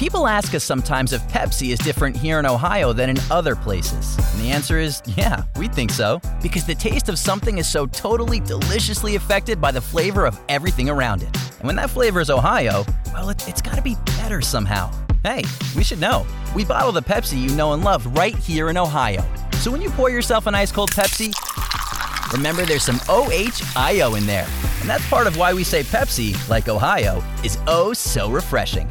People ask us sometimes if Pepsi is different here in Ohio than in other places. And the answer is yeah, we think so. Because the taste of something is so totally deliciously affected by the flavor of everything around it. And when that flavor is Ohio, well, it, it's gotta be better somehow. Hey, we should know. We bottle the Pepsi you know and love right here in Ohio. So when you pour yourself an ice cold Pepsi, remember there's some OHIO in there. And that's part of why we say Pepsi, like Ohio, is oh so refreshing.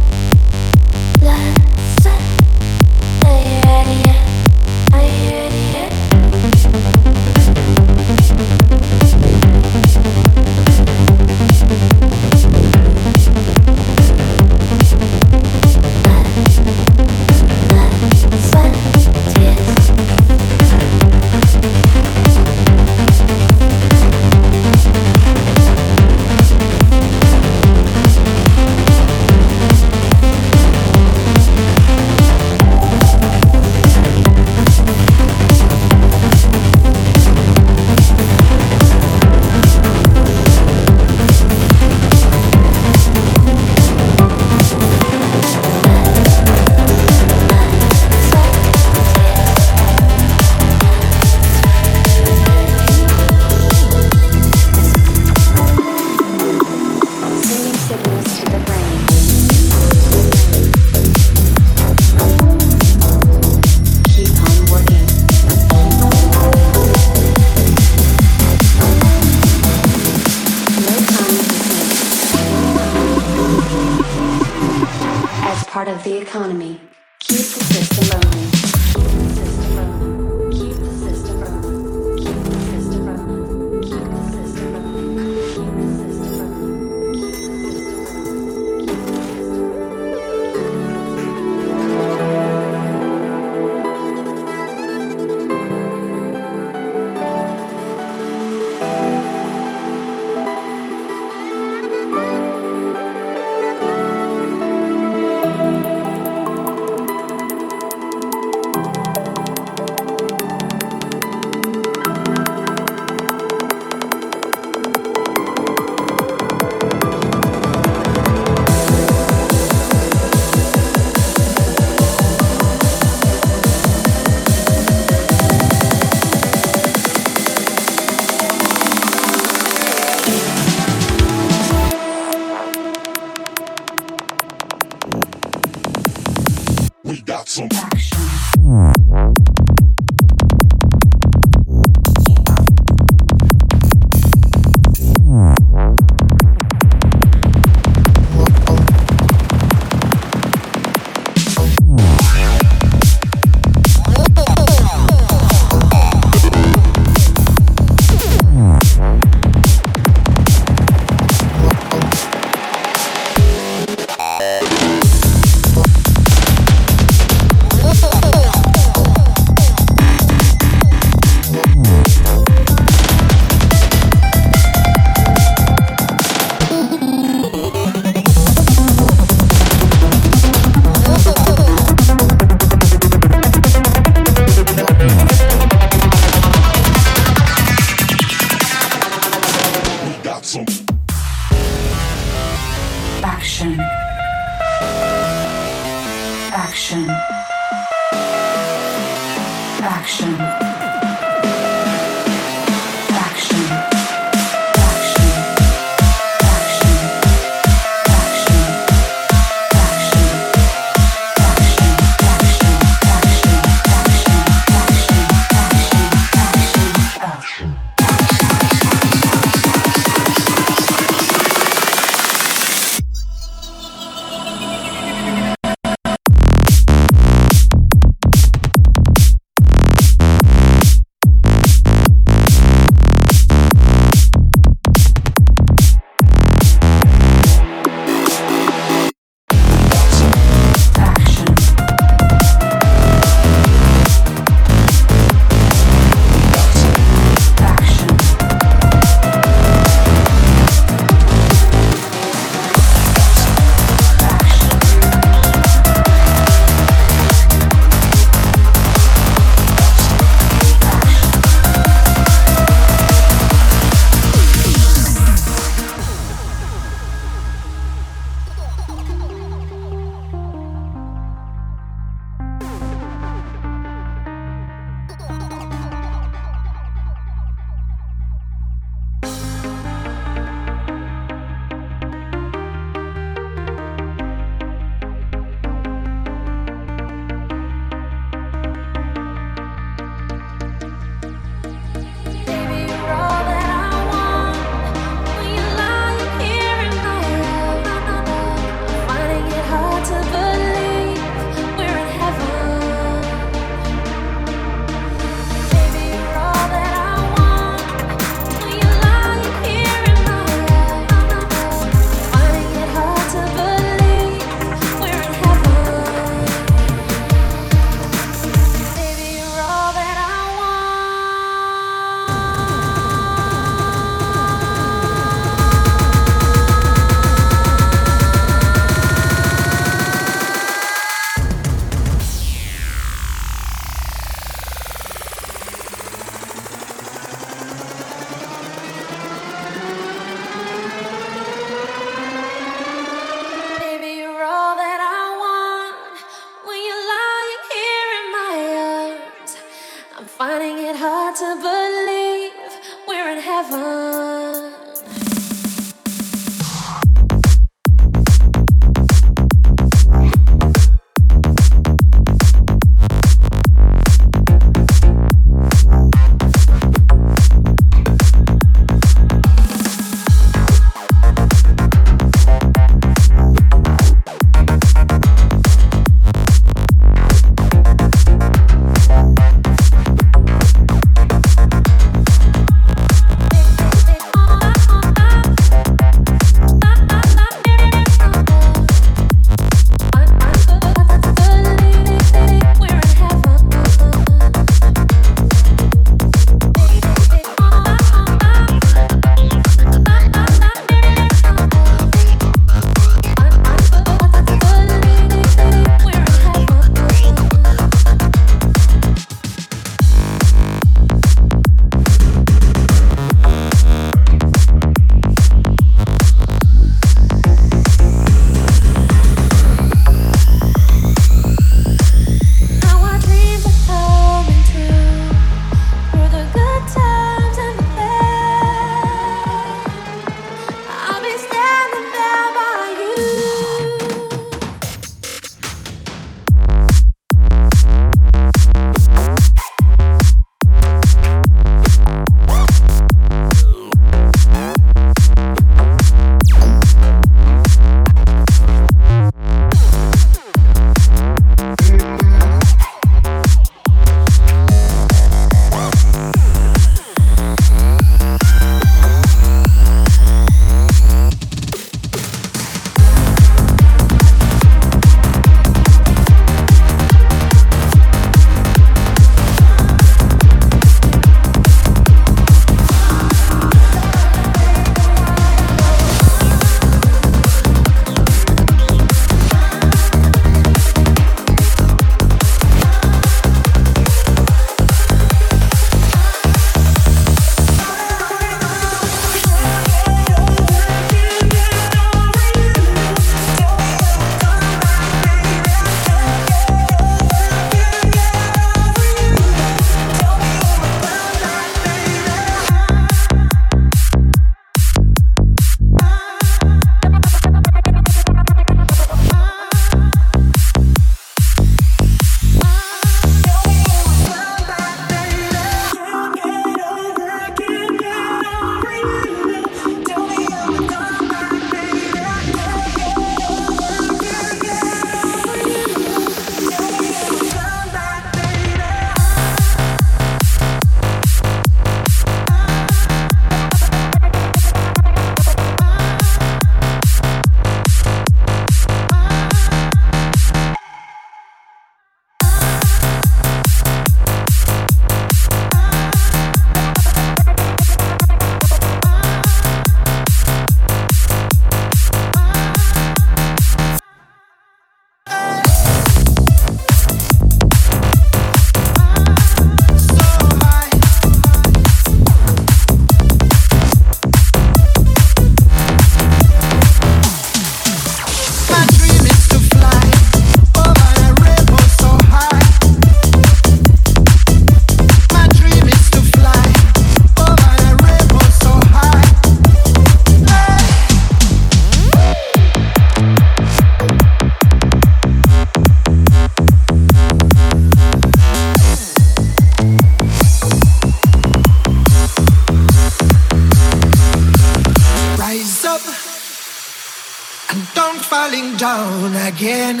again.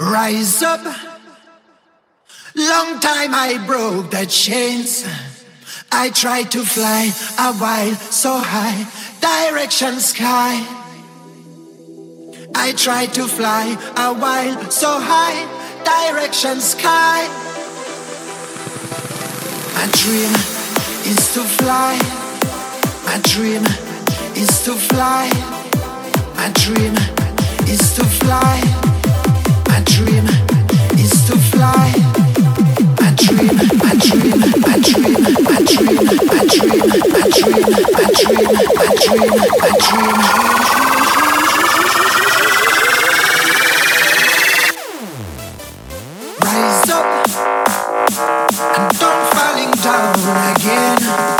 Rise up. Long time I broke the chains. I tried to fly a while so high, direction sky. I tried to fly a while so high, direction sky. My dream is to fly. My dream is to fly. My dream Rise up and don't falling down again.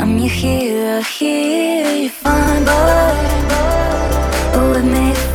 I'm your hero, here you find, boy. Oh, it makes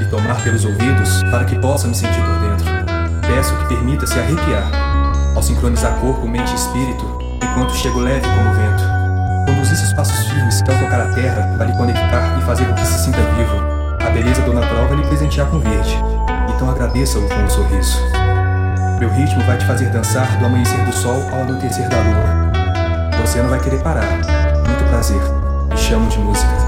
e tomar pelos ouvidos para que possa me sentir por dentro. Peço que permita se arrepiar, ao sincronizar corpo, mente e espírito, enquanto chego leve como o vento. Conduzir seus passos firmes que ao tocar a terra vai lhe conectar e fazer com que se sinta vivo. A beleza dona prova lhe presentear com verde, então agradeça-o com um sorriso. Meu ritmo vai te fazer dançar do amanhecer do sol ao anoitecer da lua. Você não vai querer parar. Muito prazer. Me chamo de música.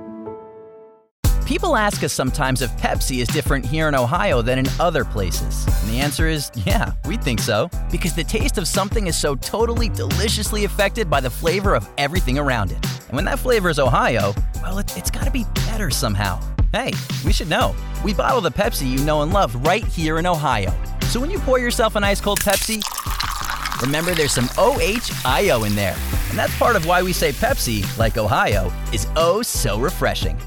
People ask us sometimes if Pepsi is different here in Ohio than in other places. And the answer is yeah, we think so. Because the taste of something is so totally deliciously affected by the flavor of everything around it. And when that flavor is Ohio, well, it, it's gotta be better somehow. Hey, we should know. We bottle the Pepsi you know and love right here in Ohio. So when you pour yourself an ice cold Pepsi, remember there's some OHIO in there. And that's part of why we say Pepsi, like Ohio, is oh so refreshing.